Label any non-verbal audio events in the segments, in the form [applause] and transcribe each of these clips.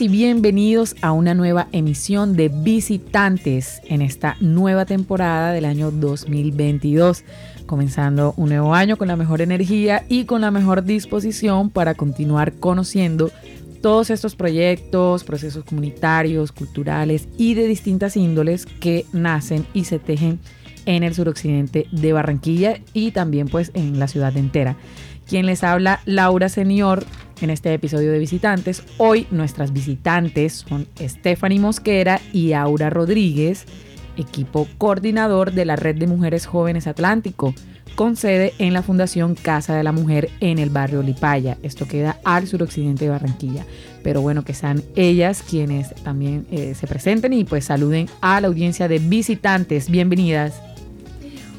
Y bienvenidos a una nueva emisión de Visitantes en esta nueva temporada del año 2022, comenzando un nuevo año con la mejor energía y con la mejor disposición para continuar conociendo todos estos proyectos, procesos comunitarios, culturales y de distintas índoles que nacen y se tejen en el suroccidente de Barranquilla y también pues en la ciudad entera. Quien les habla, Laura Senior, en este episodio de Visitantes. Hoy nuestras visitantes son Stephanie Mosquera y Aura Rodríguez, equipo coordinador de la Red de Mujeres Jóvenes Atlántico, con sede en la Fundación Casa de la Mujer en el barrio Lipaya. Esto queda al suroccidente de Barranquilla. Pero bueno, que sean ellas quienes también eh, se presenten y pues saluden a la audiencia de visitantes. Bienvenidas.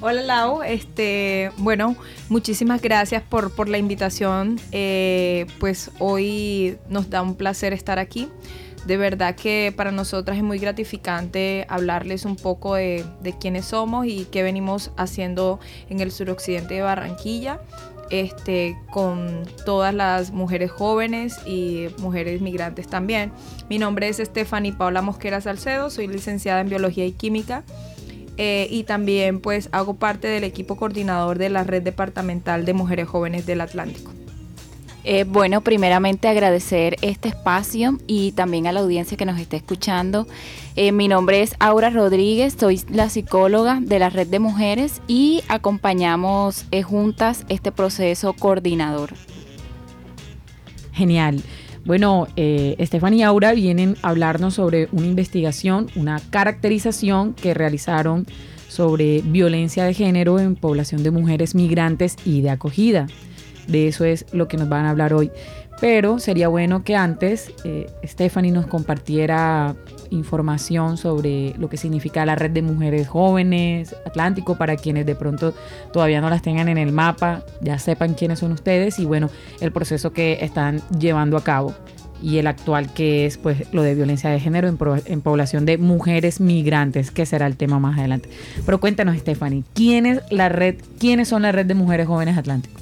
Hola Lau, este, bueno, muchísimas gracias por, por la invitación. Eh, pues hoy nos da un placer estar aquí. De verdad que para nosotras es muy gratificante hablarles un poco de, de quiénes somos y qué venimos haciendo en el suroccidente de Barranquilla. Este, con todas las mujeres jóvenes y mujeres migrantes también. Mi nombre es Stephanie Paula Mosquera Salcedo, soy licenciada en Biología y Química eh, y también pues hago parte del equipo coordinador de la Red Departamental de Mujeres Jóvenes del Atlántico. Eh, bueno, primeramente agradecer este espacio y también a la audiencia que nos está escuchando. Eh, mi nombre es Aura Rodríguez, soy la psicóloga de la Red de Mujeres y acompañamos juntas este proceso coordinador. Genial. Bueno, eh, Estefan y Aura vienen a hablarnos sobre una investigación, una caracterización que realizaron sobre violencia de género en población de mujeres migrantes y de acogida. De eso es lo que nos van a hablar hoy. Pero sería bueno que antes eh, Stephanie nos compartiera información sobre lo que significa la red de mujeres jóvenes Atlántico para quienes de pronto todavía no las tengan en el mapa, ya sepan quiénes son ustedes y bueno, el proceso que están llevando a cabo y el actual que es pues lo de violencia de género en, población de mujeres migrantes, que será el tema más adelante. Pero cuéntanos, Stephanie, ¿quién es la red, quiénes son la red de mujeres jóvenes Atlántico?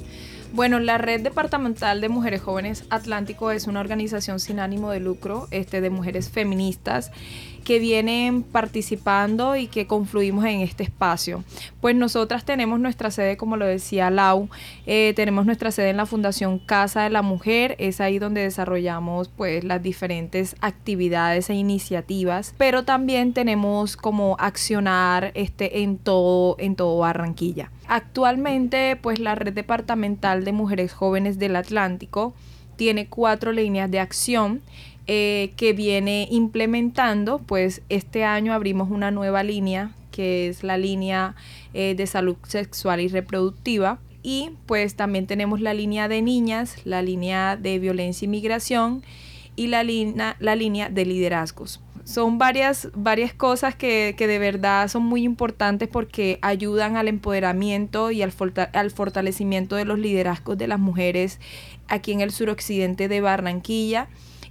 Bueno, la Red Departamental de Mujeres Jóvenes Atlántico es una organización sin ánimo de lucro este, de mujeres feministas que vienen participando y que confluimos en este espacio. Pues nosotras tenemos nuestra sede, como lo decía Lau, eh, tenemos nuestra sede en la Fundación Casa de la Mujer, es ahí donde desarrollamos pues las diferentes actividades e iniciativas, pero también tenemos como accionar este, en, todo, en todo Barranquilla. Actualmente pues la Red Departamental de Mujeres Jóvenes del Atlántico tiene cuatro líneas de acción eh, que viene implementando, pues este año abrimos una nueva línea que es la línea eh, de salud sexual y reproductiva. Y pues también tenemos la línea de niñas, la línea de violencia y migración y la, línea, la línea de liderazgos. Son varias, varias cosas que, de verdad son muy importantes porque ayudan al empoderamiento y al, al fortalecimiento de los liderazgos de las mujeres aquí en el suroccidente de Barranquilla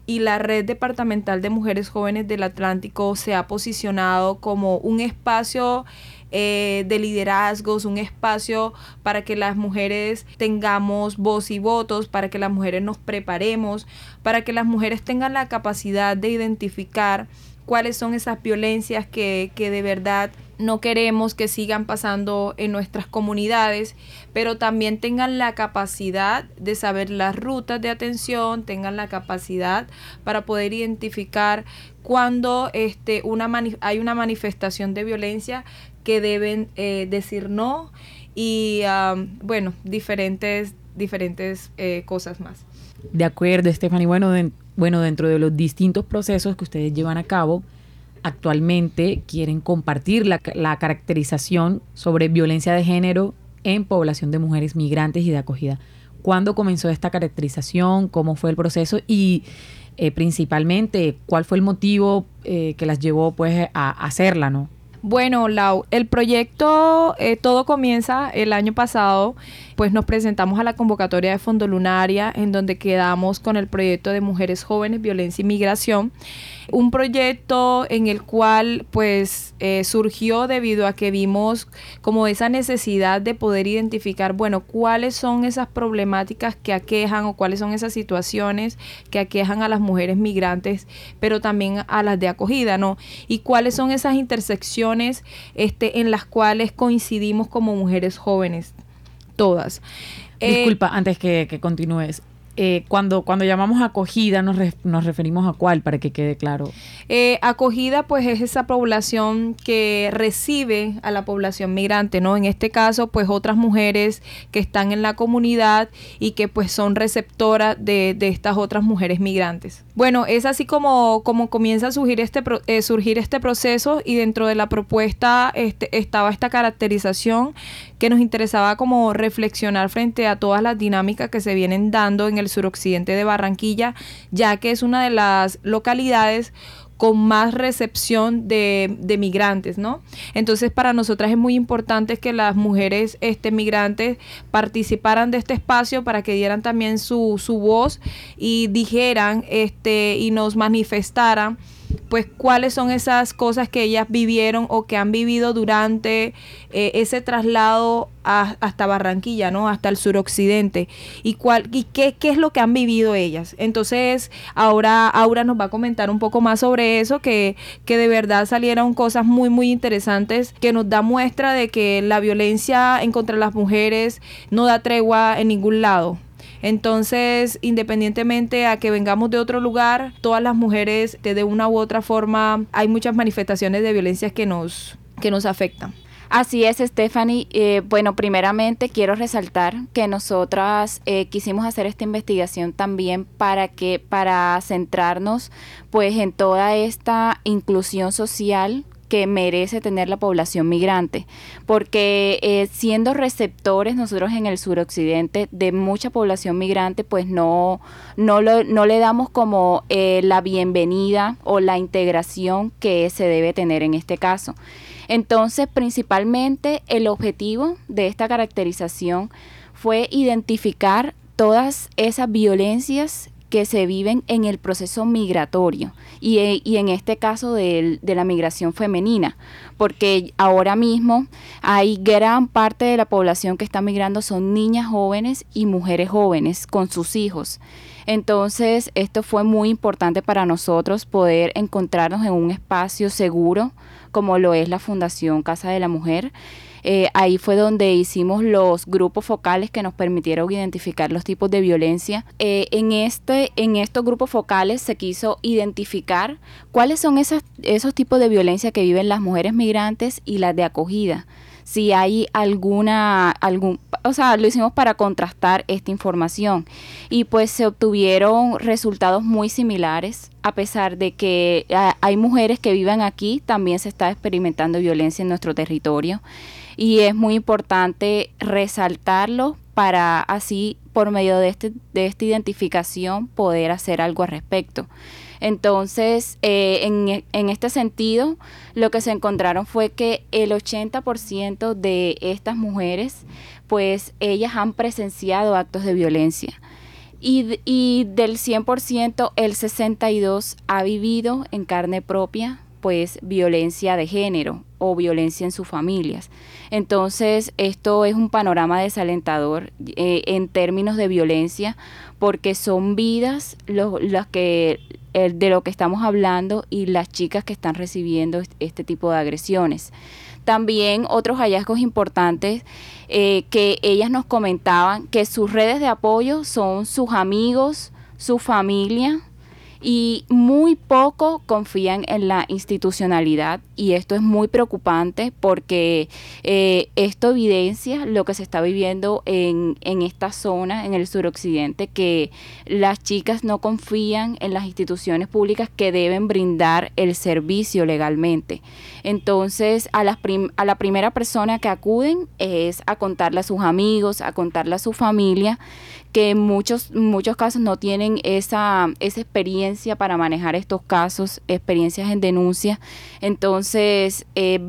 y la Red Departamental de Mujeres Jóvenes del Atlántico se ha posicionado como un espacio eh, de liderazgos, un espacio para que las mujeres tengamos voz y votos, para que las mujeres nos preparemos, para que las mujeres tengan la capacidad de identificar cuáles son esas violencias que, que de verdad no queremos que sigan pasando en nuestras comunidades, pero también tengan la capacidad de saber las rutas de atención, tengan la capacidad para poder identificar cuando este, una hay una manifestación de violencia que deben eh, decir no y bueno, diferentes, diferentes eh, cosas más. De acuerdo, Stephanie. Bueno, bueno, dentro de los distintos procesos que ustedes llevan a cabo, actualmente quieren compartir la, caracterización sobre violencia de género en población de mujeres migrantes y de acogida. ¿Cuándo comenzó esta caracterización? ¿Cómo fue el proceso? Y eh, principalmente, ¿cuál fue el motivo eh, que las llevó pues a hacerla, no? Bueno, Lau, el proyecto eh, todo comienza el año pasado, pues nos presentamos a la convocatoria de Fondo Lunaria, en donde quedamos con el proyecto de Mujeres Jóvenes, Violencia y Migración Un proyecto en el cual pues eh, surgió debido a que vimos como esa necesidad de poder identificar, bueno, cuáles son esas problemáticas que aquejan o cuáles son esas situaciones que aquejan a las mujeres migrantes, pero también a las de acogida, ¿no? Y cuáles son esas intersecciones este, en las cuales coincidimos como mujeres jóvenes, todas. Disculpa, antes que, que continúes. Eh, cuando, cuando llamamos acogida nos, nos referimos a cuál, para que quede claro. Eh, acogida pues es esa población que recibe a la población migrante, ¿no? En este caso pues otras mujeres que están en la comunidad y que pues son receptoras de, estas otras mujeres migrantes. Bueno, es así como, como comienza a surgir este, eh, surgir este proceso y dentro de la propuesta este, estaba esta caracterización que nos interesaba como reflexionar frente a todas las dinámicas que se vienen dando en el suroccidente de Barranquilla, ya que es una de las localidades con más recepción de, de, migrantes, ¿no? Entonces para nosotras es muy importante que las mujeres este, migrantes participaran de este espacio para que dieran también su, su voz y dijeran este, y nos manifestaran pues cuáles son esas cosas que ellas vivieron o que han vivido durante eh, ese traslado hasta Barranquilla, ¿no? Hasta el suroccidente. Y, cuál, y qué, qué, es lo que han vivido ellas. Entonces, ahora Aura nos va a comentar un poco más sobre eso, que, que de verdad salieron cosas muy, muy interesantes, que nos da muestra de que la violencia en contra de las mujeres no da tregua en ningún lado. Entonces, independientemente a que vengamos de otro lugar, todas las mujeres de una u otra forma hay muchas manifestaciones de violencia que nos, que nos afectan. Así es, Stephanie. Eh, bueno, primeramente quiero resaltar que nosotras eh, quisimos hacer esta investigación también para que, para centrarnos, pues, en toda esta inclusión social que merece tener la población migrante, porque eh, siendo receptores nosotros en el suroccidente de mucha población migrante, pues no, no, no le damos como eh, la bienvenida o la integración que se debe tener en este caso. Entonces, principalmente el objetivo de esta caracterización fue identificar todas esas violencias que se viven en el proceso migratorio y, eh, en este caso de, la migración femenina, porque ahora mismo hay gran parte de la población que está migrando son niñas jóvenes y mujeres jóvenes con sus hijos. Entonces, esto fue muy importante para nosotros poder encontrarnos en un espacio seguro como lo es la Fundación Casa de la Mujer eh, ahí fue donde hicimos los grupos focales que nos permitieron identificar los tipos de violencia. Eh, en, este, en estos grupos focales se quiso identificar cuáles son esas, esos tipos de violencia que viven las mujeres migrantes y las de acogida. Si hay alguna, algún, o sea, lo hicimos para contrastar esta información. Y pues se obtuvieron resultados muy similares, a pesar de que ah, hay mujeres que vivan aquí, también se está experimentando violencia en nuestro territorio y es muy importante resaltarlo para así por medio de, este, de esta identificación poder hacer algo al respecto. Entonces, eh, en, en, este sentido, lo que se encontraron fue que el 80% de estas mujeres, pues ellas han presenciado actos de violencia. Y, y del 100%, el 62% ha vivido en carne propia, pues, violencia de género o violencia en sus familias. Entonces, esto es un panorama desalentador eh, en términos de violencia, porque son vidas las que de lo que estamos hablando y las chicas que están recibiendo este tipo de agresiones. También otros hallazgos importantes eh, que ellas nos comentaban que sus redes de apoyo son sus amigos, su familia, y muy poco confían en la institucionalidad y esto es muy preocupante porque eh, esto evidencia lo que se está viviendo en, en esta zona, en el suroccidente, que las chicas no confían en las instituciones públicas que deben brindar el servicio legalmente. Entonces, a, las a la primera persona que acuden es a contarle a sus amigos, a contarle a su familia que en muchos, muchos casos no tienen esa, esa experiencia para manejar estos casos, experiencias en denuncia. Entonces, eh,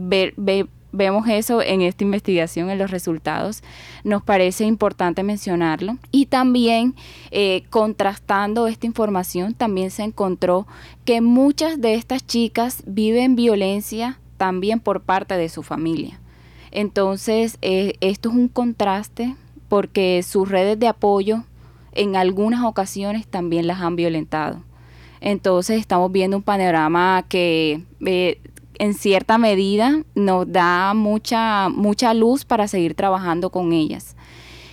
vemos eso en esta investigación, en los resultados, nos parece importante mencionarlo. Y también eh, contrastando esta información, también se encontró que muchas de estas chicas viven violencia también por parte de su familia. Entonces, eh, esto es un contraste porque sus redes de apoyo en algunas ocasiones también las han violentado. Entonces estamos viendo un panorama que eh, en cierta medida nos da mucha, mucha luz para seguir trabajando con ellas.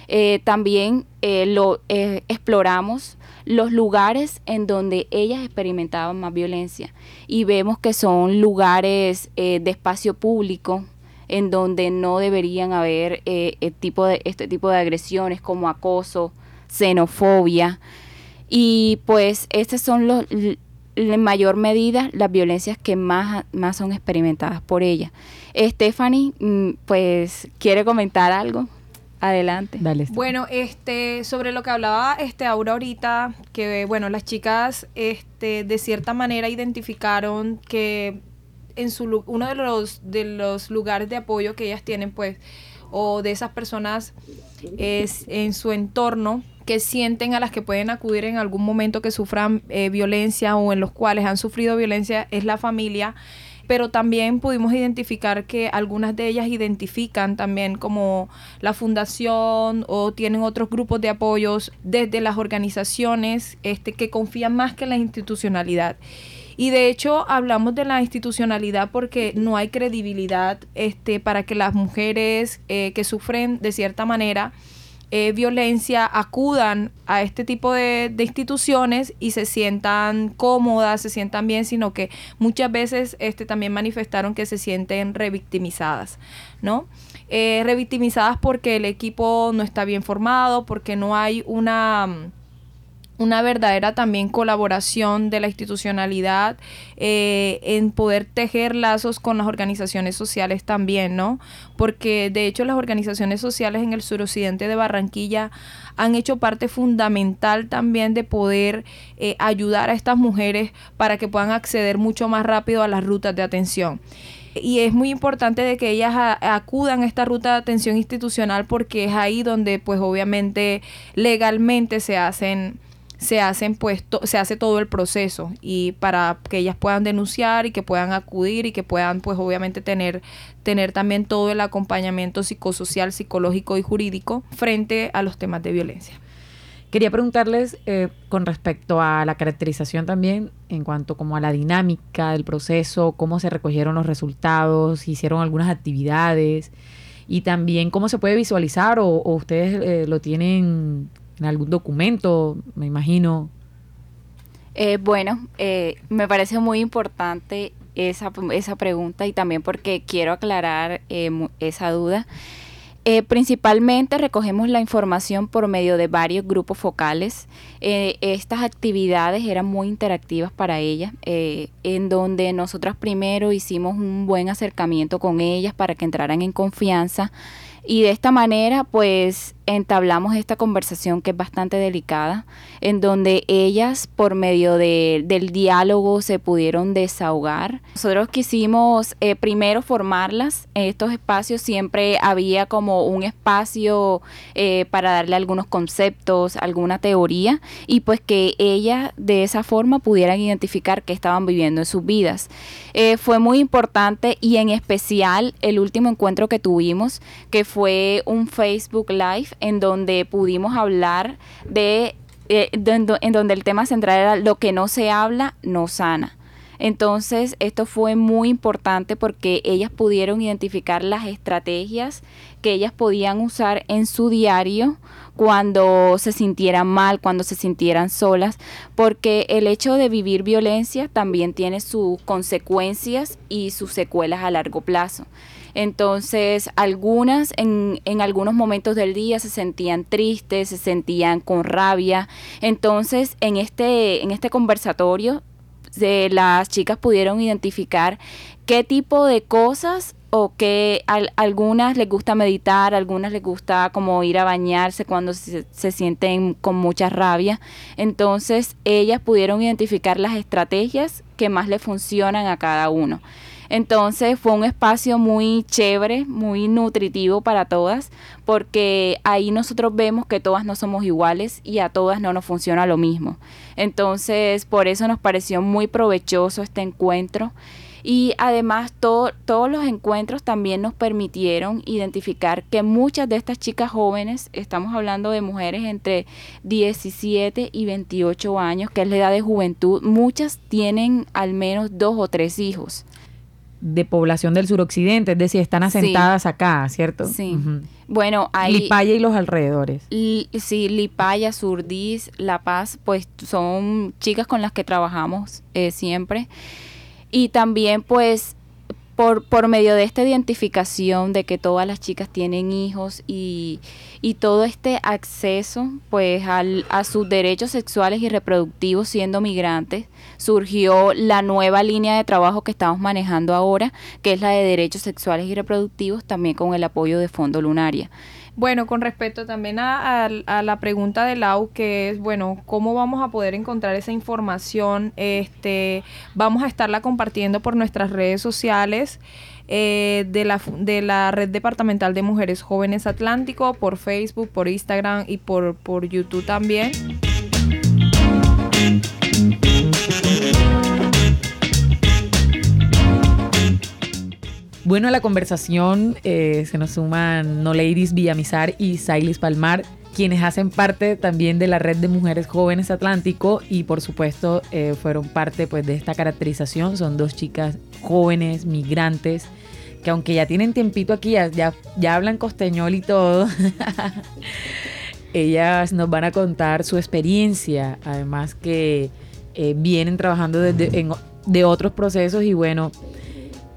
Eh, también eh, lo exploramos los lugares en donde ellas experimentaban más violencia y vemos que son lugares de espacio público en donde no deberían haber tipo de, este tipo de agresiones como acoso, xenofobia. Y pues estas son los, en mayor medida las violencias que más, más son experimentadas por ella. Stephanie, mm, pues, ¿quiere comentar algo? Adelante. Dale. Bueno, este, sobre lo que hablaba este Aura ahorita, que bueno, las chicas este, de cierta manera identificaron que en su uno de los de los lugares de apoyo que ellas tienen, pues, o de esas personas es en su entorno que sienten a las que pueden acudir en algún momento que sufran eh, violencia o en los cuales han sufrido violencia es la familia pero también pudimos identificar que algunas de ellas identifican también como la fundación o tienen otros grupos de apoyos desde las organizaciones este, que confían más que en la institucionalidad. Y de hecho hablamos de la institucionalidad porque no hay credibilidad este, para que las mujeres eh, que sufren de cierta manera eh, violencia acudan a este tipo de, instituciones y se sientan cómodas, se sientan bien, sino que muchas veces este, también manifestaron que se sienten revictimizadas, ¿no? Eh, revictimizadas porque el equipo no está bien formado, porque no hay una una verdadera también colaboración de la institucionalidad eh, en poder tejer lazos con las organizaciones sociales también, ¿no? Porque de hecho las organizaciones sociales en el suroccidente de Barranquilla han hecho parte fundamental también de poder eh, ayudar a estas mujeres para que puedan acceder mucho más rápido a las rutas de atención y es muy importante de que ellas acudan a esta ruta de atención institucional porque es ahí donde pues obviamente legalmente se hacen se hacen pues se hace todo el proceso y para que ellas puedan denunciar y que puedan acudir y que puedan pues obviamente tener tener también todo el acompañamiento psicosocial, psicológico y jurídico frente a los temas de violencia. Quería preguntarles eh, con respecto a la caracterización también en cuanto como a la dinámica del proceso, cómo se recogieron los resultados, hicieron algunas actividades y también cómo se puede visualizar o, ustedes eh, lo tienen en algún documento, me imagino. Eh, bueno, eh, me parece muy importante esa, esa, pregunta y también porque quiero aclarar eh, esa duda. principalmente recogemos la información por medio de varios grupos focales. estas actividades eran muy interactivas para ellas, en donde nosotras primero hicimos un buen acercamiento con ellas para que entraran en confianza y de esta manera, pues entablamos esta conversación que es bastante delicada, en donde ellas, por medio de, del diálogo, se pudieron desahogar. Nosotros quisimos eh, primero formarlas en estos espacios, siempre había como un espacio eh, para darle algunos conceptos, alguna teoría, y pues que ellas de esa forma pudieran identificar qué estaban viviendo en sus vidas. Eh, fue muy importante y en especial el último encuentro que tuvimos, que fue un Facebook Live en donde pudimos hablar de, eh, en donde el tema central era lo que no se habla, no sana. Entonces, esto fue muy importante porque ellas pudieron identificar las estrategias que ellas podían usar en su diario cuando se sintieran mal, cuando se sintieran solas, porque el hecho de vivir violencia también tiene sus consecuencias y sus secuelas a largo plazo. Entonces, algunas en, en algunos momentos del día se sentían tristes, se sentían con rabia. Entonces, en este, en este conversatorio, de las chicas pudieron identificar qué tipo de cosas o que algunas les gusta meditar, algunas les gusta como ir a bañarse cuando se, se, sienten con mucha rabia. Entonces ellas pudieron identificar las estrategias que más le funcionan a cada uno. Entonces fue un espacio muy chévere, muy nutritivo para todas, porque ahí nosotros vemos que todas no somos iguales y a todas no nos funciona lo mismo. Entonces por eso nos pareció muy provechoso este encuentro y además todos los encuentros también nos permitieron identificar que muchas de estas chicas jóvenes, estamos hablando de mujeres entre 17 y 28 años, que es la edad de juventud, muchas tienen al menos dos o tres hijos de población del suroccidente, es decir, están asentadas acá, ¿cierto? Sí. Bueno, hay... Lipaya y los alrededores. sí, Lipaya, Surdís, La Paz, pues son chicas con las que trabajamos eh, siempre. Y también pues por, por medio de esta identificación de que todas las chicas tienen hijos y, y todo este acceso pues al, a sus derechos sexuales y reproductivos siendo migrantes, surgió la nueva línea de trabajo que estamos manejando ahora, que es la de derechos sexuales y reproductivos, también con el apoyo de Fondo Lunaria. Bueno, con respecto también a, la pregunta de Lau, que es, bueno, ¿cómo vamos a poder encontrar esa información? Este, vamos a estarla compartiendo por nuestras redes sociales. Eh, de, la, de la Red Departamental de Mujeres Jóvenes Atlántico, por Facebook, por Instagram y por, por YouTube también. Bueno, a la conversación eh, se nos suman No Ladies Villamizar y Sailis Palmar, quienes hacen parte también de la red de mujeres jóvenes Atlántico y por supuesto eh, fueron parte pues, de esta caracterización. Son dos chicas jóvenes, migrantes, que aunque ya tienen tiempito aquí, ya, ya, hablan costeñol y todo, [laughs] ellas nos van a contar su experiencia, además que eh, vienen trabajando desde, de otros procesos y bueno,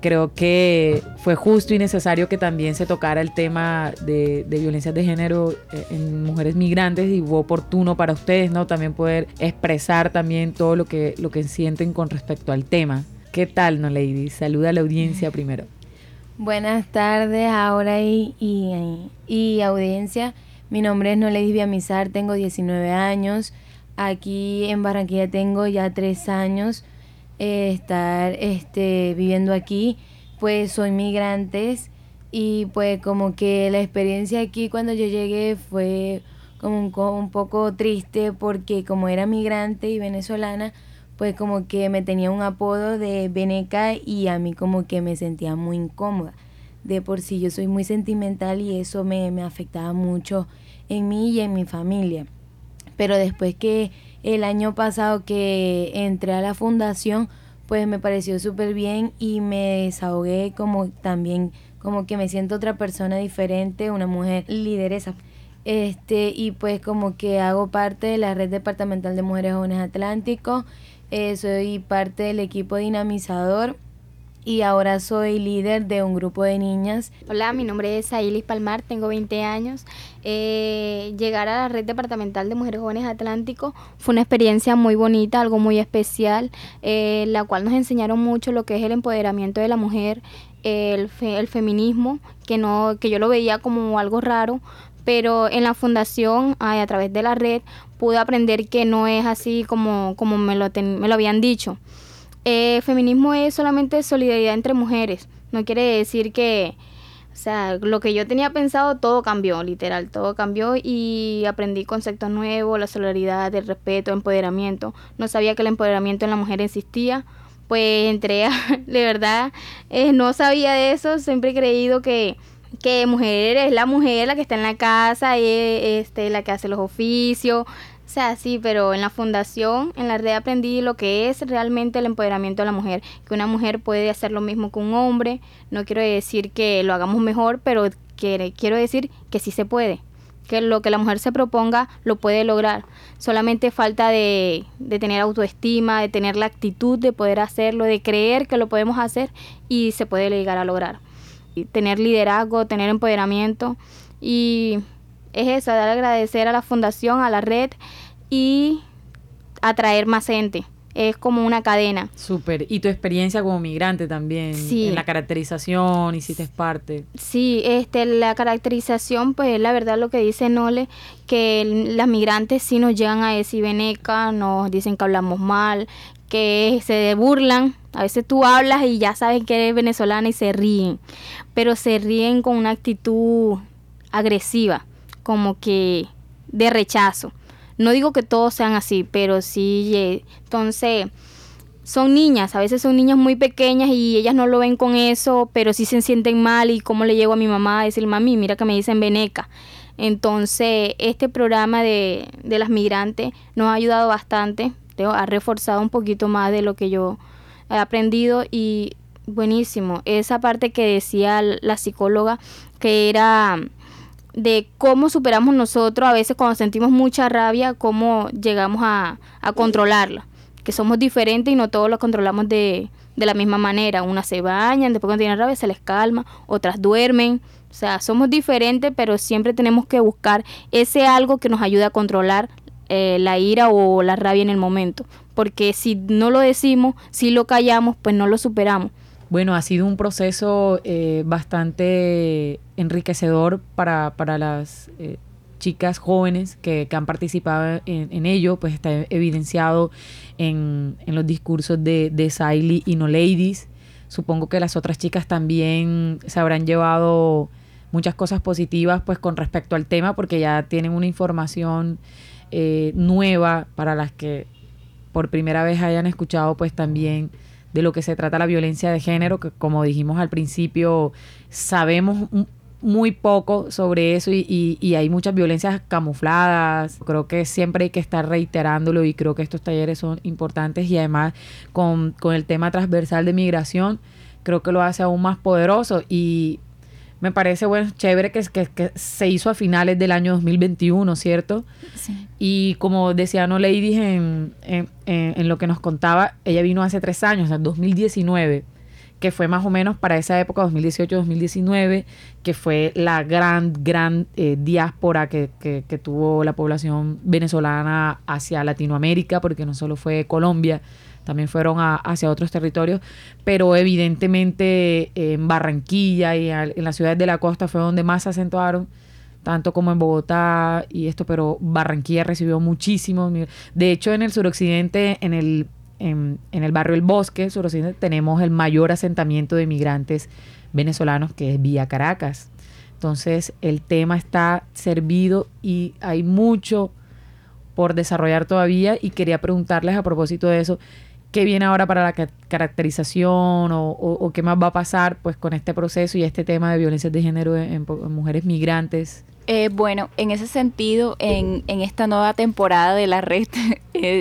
creo que fue justo y necesario que también se tocara el tema de, de violencias de género eh, en mujeres migrantes y fue oportuno para ustedes, ¿no? También poder expresar también todo lo que, lo que sienten con respecto al tema. ¿Qué tal, no, Lady? Saluda a la audiencia [laughs] primero. Buenas tardes, ahora y, y, audiencia. Mi nombre es Nolady Viamizar, tengo 19 años. Aquí en Barranquilla tengo ya tres años estar este, viviendo aquí, pues soy migrantes y pues como que la experiencia aquí cuando yo llegué fue como un, un poco triste porque como era migrante y venezolana, pues como que me tenía un apodo de Veneca y a mí como que me sentía muy incómoda. De por sí yo soy muy sentimental y eso me, me afectaba mucho en mí y en mi familia. Pero después que el año pasado que entré a la fundación, pues me pareció súper bien y me desahogué como también, como que me siento otra persona diferente, una mujer lideresa. Este, y pues como que hago parte de la red departamental de mujeres jóvenes Atlántico, eh, soy parte del equipo dinamizador y ahora soy líder de un grupo de niñas. Hola, mi nombre es Ailis Palmar, tengo 20 años. Eh, llegar a la red departamental de mujeres jóvenes Atlántico fue una experiencia muy bonita, algo muy especial, eh, la cual nos enseñaron mucho lo que es el empoderamiento de la mujer, el, el feminismo, que, no, que yo lo veía como algo raro, pero en la fundación, a, través de la red, pude aprender que no es así como, como me, lo me lo habían dicho. Eh, feminismo es solamente solidaridad entre mujeres. No quiere decir que, o sea, lo que yo tenía pensado, todo cambió, literal, todo cambió y aprendí conceptos nuevos, la solidaridad, el respeto, empoderamiento. No sabía que el empoderamiento en la mujer existía. Pues entré [laughs] de verdad, eh, no sabía de eso, siempre he creído que, que mujer es la mujer la que está en la casa, y, este, la que hace los oficios, o sea, sí, pero en la fundación, en la red aprendí lo que es realmente el empoderamiento de la mujer, que una mujer puede hacer lo mismo que un hombre, no quiero decir que lo hagamos mejor, pero quiero decir que sí se puede, que lo que la mujer se proponga lo puede lograr, solamente falta de, de tener autoestima, de tener la actitud de poder hacerlo, de creer que lo podemos hacer y se puede llegar a lograr. Tener liderazgo, tener empoderamiento y es eso, dar agradecer a la fundación, a la red y atraer más gente. Es como una cadena. Súper. Y tu experiencia como migrante también. Sí. En la caracterización, hiciste parte. Sí, este, la caracterización, pues la verdad lo que dice Nole, que las migrantes sí nos llegan a decir veneca, nos dicen que hablamos mal, que se burlan A veces tú hablas y ya saben que eres venezolana y se ríen, pero se ríen con una actitud agresiva, como que de rechazo. No digo que todos sean así, pero sí, entonces son niñas, a veces son niñas muy pequeñas y ellas no lo ven con eso, pero sí se sienten mal y cómo le llego a mi mamá a decir, mami, mira que me dicen veneca. Entonces, este programa de, de las migrantes nos ha ayudado bastante, ha reforzado un poquito más de lo que yo he aprendido y buenísimo. Esa parte que decía la psicóloga, que era de cómo superamos nosotros a veces cuando sentimos mucha rabia, cómo llegamos a, a controlarla. Que somos diferentes y no todos lo controlamos de, de la misma manera. Unas se bañan, después cuando tienen rabia se les calma, otras duermen. O sea, somos diferentes, pero siempre tenemos que buscar ese algo que nos ayude a controlar eh, la ira o la rabia en el momento. Porque si no lo decimos, si lo callamos, pues no lo superamos. Bueno, ha sido un proceso eh, bastante enriquecedor para, para las eh, chicas jóvenes que, han participado en, ello, pues está evidenciado en, en los discursos de, de Siley y No Ladies. Supongo que las otras chicas también se habrán llevado muchas cosas positivas pues con respecto al tema porque ya tienen una información eh, nueva para las que por primera vez hayan escuchado pues también de lo que se trata la violencia de género, que como dijimos al principio, sabemos muy poco sobre eso y, hay muchas violencias camufladas. Creo que siempre hay que estar reiterándolo y creo que estos talleres son importantes y además con, con el tema transversal de migración, creo que lo hace aún más poderoso y me parece bueno, chévere que, que, que, se hizo a finales del año 2021, ¿cierto? Sí. Y como decía No Lady en, en, en, lo que nos contaba, ella vino hace tres años, en 2019, que fue más o menos para esa época, 2018-2019, que fue la gran, gran eh, diáspora que, que, que tuvo la población venezolana hacia Latinoamérica, porque no solo fue Colombia, también fueron hacia otros territorios, pero evidentemente en Barranquilla y en las ciudades de la costa fue donde más se acentuaron tanto como en Bogotá y esto, pero Barranquilla recibió muchísimo. De hecho, en el suroccidente, en el, en, el barrio El Bosque, suroccidente, tenemos el mayor asentamiento de migrantes venezolanos, que es Vía Caracas. Entonces, el tema está servido y hay mucho por desarrollar todavía y quería preguntarles a propósito de eso, qué viene ahora para la caracterización o, qué más va a pasar pues con este proceso y este tema de violencia de género en, mujeres migrantes. Eh, bueno, en ese sentido, en, esta nueva temporada de la red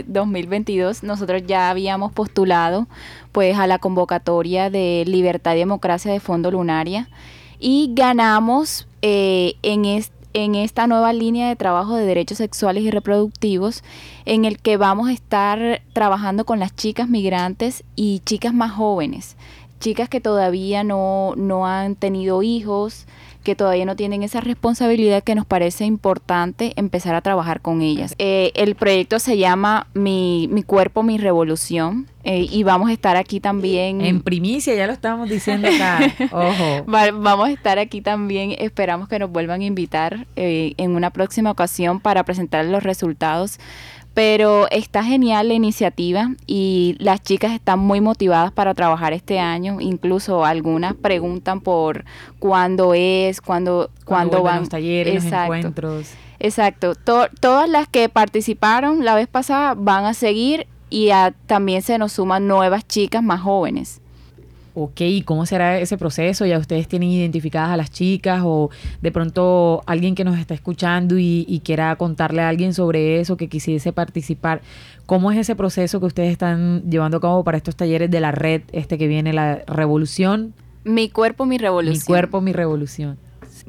2022, [laughs] eh, nosotros ya habíamos postulado pues a la convocatoria de Libertad y Democracia de Fondo Lunaria y ganamos eh, en este en esta nueva línea de trabajo de derechos sexuales y reproductivos en el que vamos a estar trabajando con las chicas migrantes y chicas más jóvenes, chicas que todavía no, no han tenido hijos, que todavía no tienen esa responsabilidad que nos parece importante empezar a trabajar con ellas. Eh, el proyecto se llama Mi, mi cuerpo, mi revolución. Eh, y vamos a estar aquí también. En primicia, ya lo estábamos diciendo acá. [laughs] Ojo. vamos a estar aquí también. Esperamos que nos vuelvan a invitar eh, en una próxima ocasión para presentar los resultados pero está genial la iniciativa y las chicas están muy motivadas para trabajar este año. Incluso algunas preguntan por cuándo es, cuándo, cuándo van los talleres, los encuentros. Exacto. todas las que participaron la vez pasada van a seguir y también se nos suman nuevas chicas más jóvenes. Ok, ¿cómo será ese proceso? ¿Ya ustedes tienen identificadas a las chicas o de pronto alguien que nos está escuchando y, quiera contarle a alguien sobre eso, que quisiese participar? ¿Cómo es ese proceso que ustedes están llevando a cabo para estos talleres de la red, este que viene, la revolución? Mi cuerpo, mi revolución. Mi cuerpo, mi revolución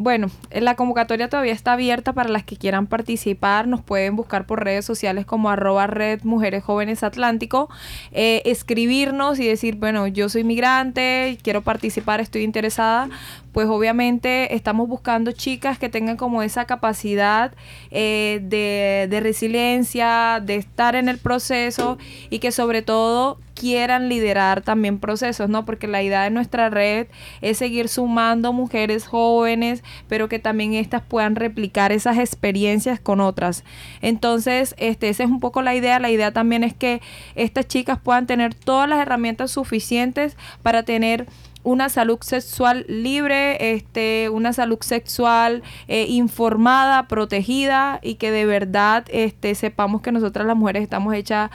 bueno, la convocatoria todavía está abierta para las que quieran participar. Nos pueden buscar por redes sociales como arroba red Mujeres Jóvenes Atlántico, eh, escribirnos y decir, bueno, yo soy migrante, quiero participar, estoy interesada. Pues obviamente estamos buscando chicas que tengan como esa capacidad eh, de, de resiliencia, de estar en el proceso y que sobre todo quieran liderar también procesos, ¿no? Porque la idea de nuestra red es seguir sumando mujeres jóvenes, pero que también éstas puedan replicar esas experiencias con otras. Entonces, este, esa es un poco la idea. La idea también es que estas chicas puedan tener todas las herramientas suficientes para tener una salud sexual libre, este, una salud sexual eh, informada, protegida y que de verdad este, sepamos que nosotras las mujeres estamos hechas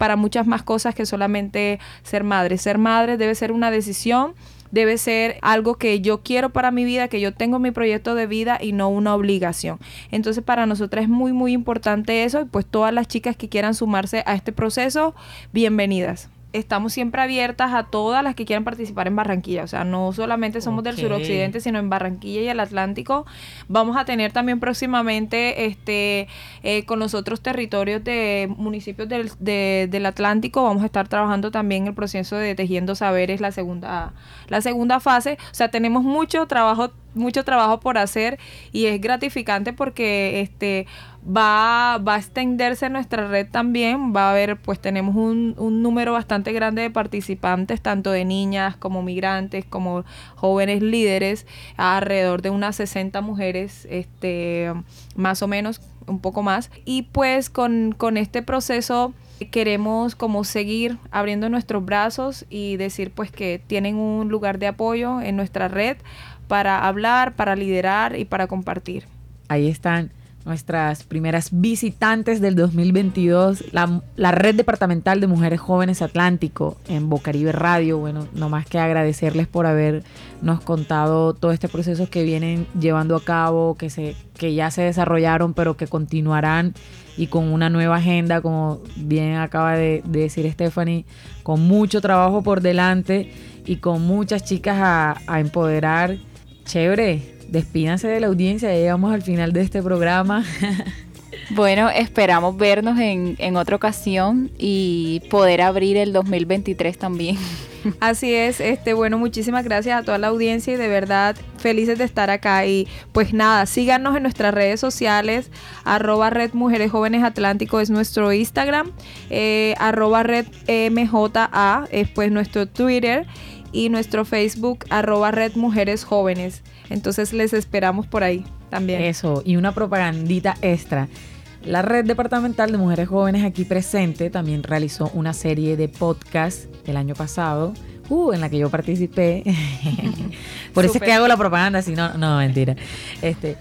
para muchas más cosas que solamente ser madre. Ser madre debe ser una decisión debe ser algo que yo quiero para mi vida, que yo tengo mi proyecto de vida y no una obligación. Entonces para nosotras es muy muy importante eso y pues todas las chicas que quieran sumarse a este proceso, bienvenidas estamos siempre abiertas a todas las que quieran participar en Barranquilla. O sea, no solamente somos del suroccidente, sino en Barranquilla y el Atlántico. Vamos a tener también próximamente este eh, con los otros territorios de municipios del, del Atlántico. Vamos a estar trabajando también el proceso de Tejiendo Saberes, la segunda, la segunda fase. O sea, tenemos mucho trabajo mucho trabajo por hacer y es gratificante porque este va, va a extenderse nuestra red también, va a haber, pues tenemos un, un número bastante grande de participantes, tanto de niñas como migrantes, como jóvenes líderes, alrededor de unas 60 mujeres, este, más o menos, un poco más. Y pues con, con este proceso queremos como seguir abriendo nuestros brazos y decir pues que tienen un lugar de apoyo en nuestra red para hablar, para liderar y para compartir. Ahí están nuestras primeras visitantes del 2022, la, la, Red Departamental de Mujeres Jóvenes Atlántico en Bocaribe Radio. Bueno, no más que agradecerles por habernos contado todo este proceso que vienen llevando a cabo, que, se, que ya se desarrollaron, pero que continuarán y con una nueva agenda, como bien acaba de, de decir Stephanie, con mucho trabajo por delante y con muchas chicas a, a empoderar Chévere, despídanse de la audiencia, ya llegamos al final de este programa. [laughs] Bueno, esperamos vernos en, en, otra ocasión y poder abrir el 2023 también. [laughs] Así es, este, bueno, muchísimas gracias a toda la audiencia y de verdad felices de estar acá. Y pues nada, síganos en nuestras redes sociales, arroba Red Mujeres Jóvenes Atlántico es nuestro Instagram, eh, arroba Red MJA es pues nuestro Twitter y nuestro Facebook arroba Red Mujeres Jóvenes. Entonces les esperamos por ahí también. Eso, y una propagandita extra. La Red Departamental de Mujeres Jóvenes aquí presente también realizó una serie de podcasts el año pasado, uh, en la que yo participé. [laughs] por eso es que hago la propaganda, si no, no, mentira. Este,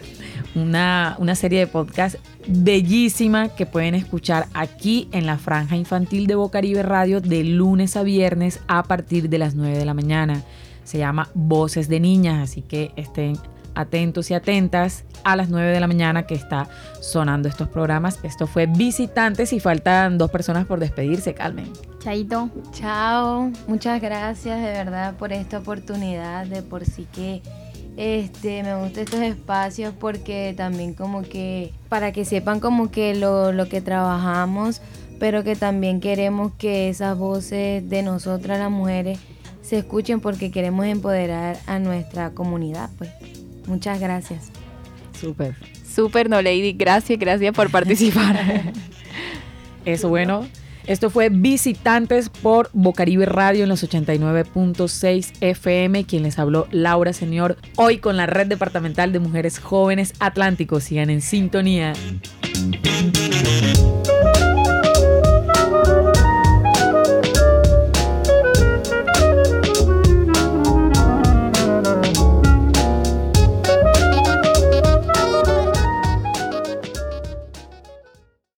una, una serie de podcasts bellísima que pueden escuchar aquí en la franja infantil de Bocaribe Radio de lunes a viernes a partir de las 9 de la mañana. Se llama Voces de Niñas, así que estén atentos y atentas a las 9 de la mañana que está sonando estos programas. Esto fue Visitantes y faltan dos personas por despedirse, Calmen. Chaito. Chao. Muchas gracias de verdad por esta oportunidad de por sí que este, me gustan estos espacios porque también como que, para que sepan como que lo, lo que trabajamos, pero que también queremos que esas voces de nosotras las mujeres se escuchen porque queremos empoderar a nuestra comunidad, pues. Muchas gracias. Súper. Súper, no, Lady. Gracias, gracias por participar. [laughs] Eso, bueno. Esto fue Visitantes por Bocaribe Radio en los 89.6 FM. Quien les habló, Laura Señor. Hoy con la Red Departamental de Mujeres Jóvenes Atlánticos. Sigan en sintonía.